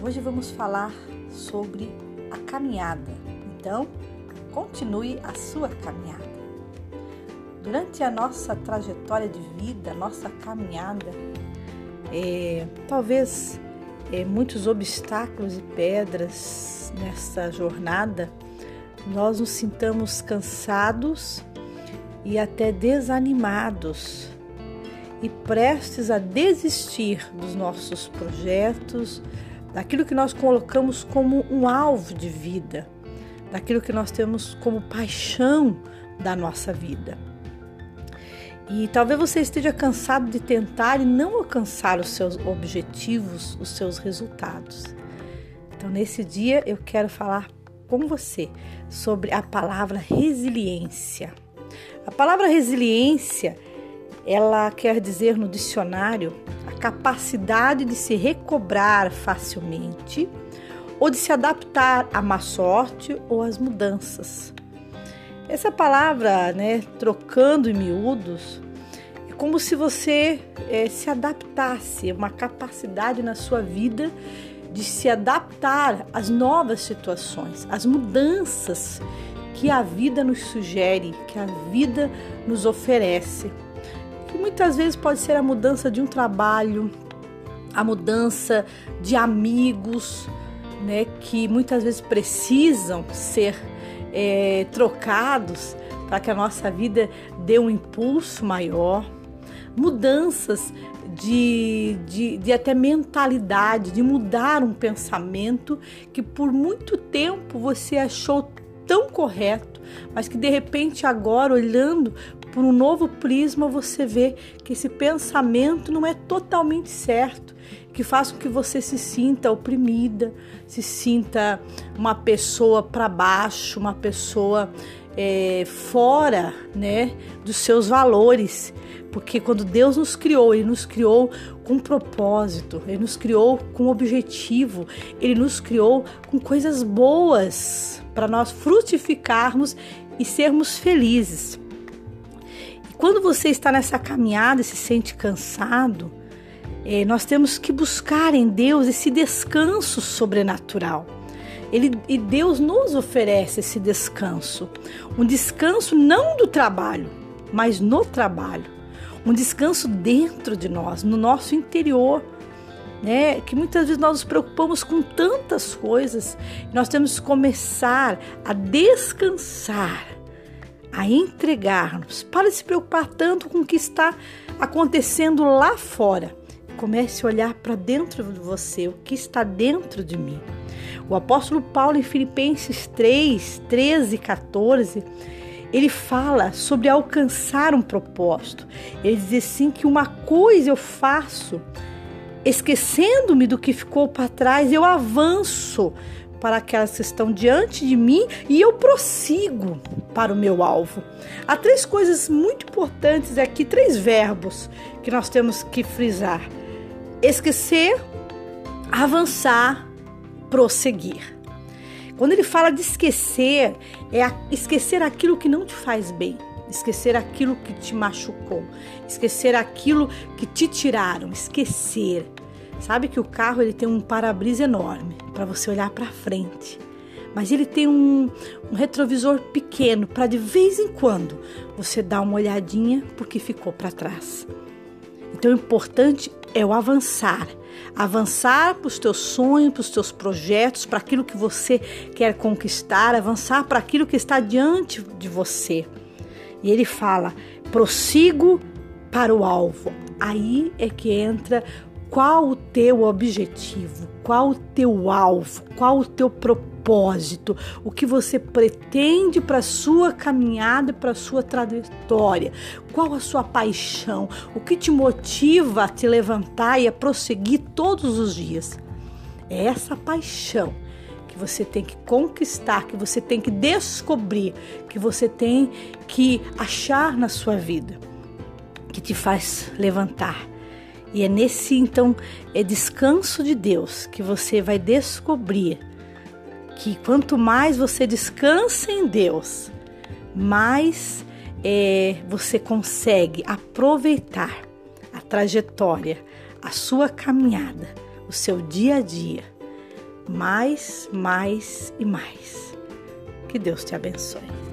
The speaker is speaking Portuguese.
Hoje vamos falar sobre a caminhada. Então, continue a sua caminhada. Durante a nossa trajetória de vida, nossa caminhada, é, talvez é, muitos obstáculos e pedras nessa jornada, nós nos sintamos cansados e até desanimados e prestes a desistir dos nossos projetos, daquilo que nós colocamos como um alvo de vida, daquilo que nós temos como paixão da nossa vida. E talvez você esteja cansado de tentar e não alcançar os seus objetivos, os seus resultados. Então, nesse dia, eu quero falar com você sobre a palavra resiliência. A palavra resiliência, ela quer dizer no dicionário capacidade de se recobrar facilmente ou de se adaptar à má sorte ou às mudanças. Essa palavra, né, trocando em miúdos, é como se você é, se adaptasse, uma capacidade na sua vida de se adaptar às novas situações, às mudanças que a vida nos sugere, que a vida nos oferece. Que muitas vezes pode ser a mudança de um trabalho, a mudança de amigos, né, que muitas vezes precisam ser é, trocados para que a nossa vida dê um impulso maior, mudanças de, de, de, até mentalidade, de mudar um pensamento que por muito tempo você achou tão correto, mas que de repente agora, olhando por um novo prisma, você vê que esse pensamento não é totalmente certo que faz com que você se sinta oprimida, se sinta uma pessoa para baixo, uma pessoa é, fora né, dos seus valores. Porque quando Deus nos criou, Ele nos criou com propósito, Ele nos criou com objetivo, Ele nos criou com coisas boas para nós frutificarmos e sermos felizes. Quando você está nessa caminhada e se sente cansado, é, nós temos que buscar em Deus esse descanso sobrenatural. Ele, e Deus nos oferece esse descanso. Um descanso não do trabalho, mas no trabalho. Um descanso dentro de nós, no nosso interior. Né? Que muitas vezes nós nos preocupamos com tantas coisas. Nós temos que começar a descansar, a entregar-nos. Para se preocupar tanto com o que está acontecendo lá fora Comece a olhar para dentro de você, o que está dentro de mim. O apóstolo Paulo, em Filipenses 3, 13 e 14, ele fala sobre alcançar um propósito. Ele diz assim: que uma coisa eu faço, esquecendo-me do que ficou para trás, eu avanço para aquelas que estão diante de mim e eu prossigo para o meu alvo. Há três coisas muito importantes aqui, três verbos que nós temos que frisar esquecer, avançar, prosseguir. Quando ele fala de esquecer, é esquecer aquilo que não te faz bem, esquecer aquilo que te machucou, esquecer aquilo que te tiraram, esquecer. Sabe que o carro ele tem um para-brisa enorme para você olhar para frente, mas ele tem um, um retrovisor pequeno para de vez em quando você dar uma olhadinha porque ficou para trás. Então, o importante é o avançar. Avançar para os teus sonhos, para os teus projetos, para aquilo que você quer conquistar, avançar para aquilo que está diante de você. E ele fala: prossigo para o alvo. Aí é que entra qual o teu objetivo, qual o teu alvo, qual o teu propósito, o que você pretende para sua caminhada, para sua trajetória, qual a sua paixão, o que te motiva a te levantar e a prosseguir todos os dias. É essa paixão que você tem que conquistar, que você tem que descobrir, que você tem que achar na sua vida, que te faz levantar. E é nesse então é descanso de Deus que você vai descobrir que quanto mais você descansa em Deus, mais é, você consegue aproveitar a trajetória, a sua caminhada, o seu dia a dia, mais, mais e mais. Que Deus te abençoe.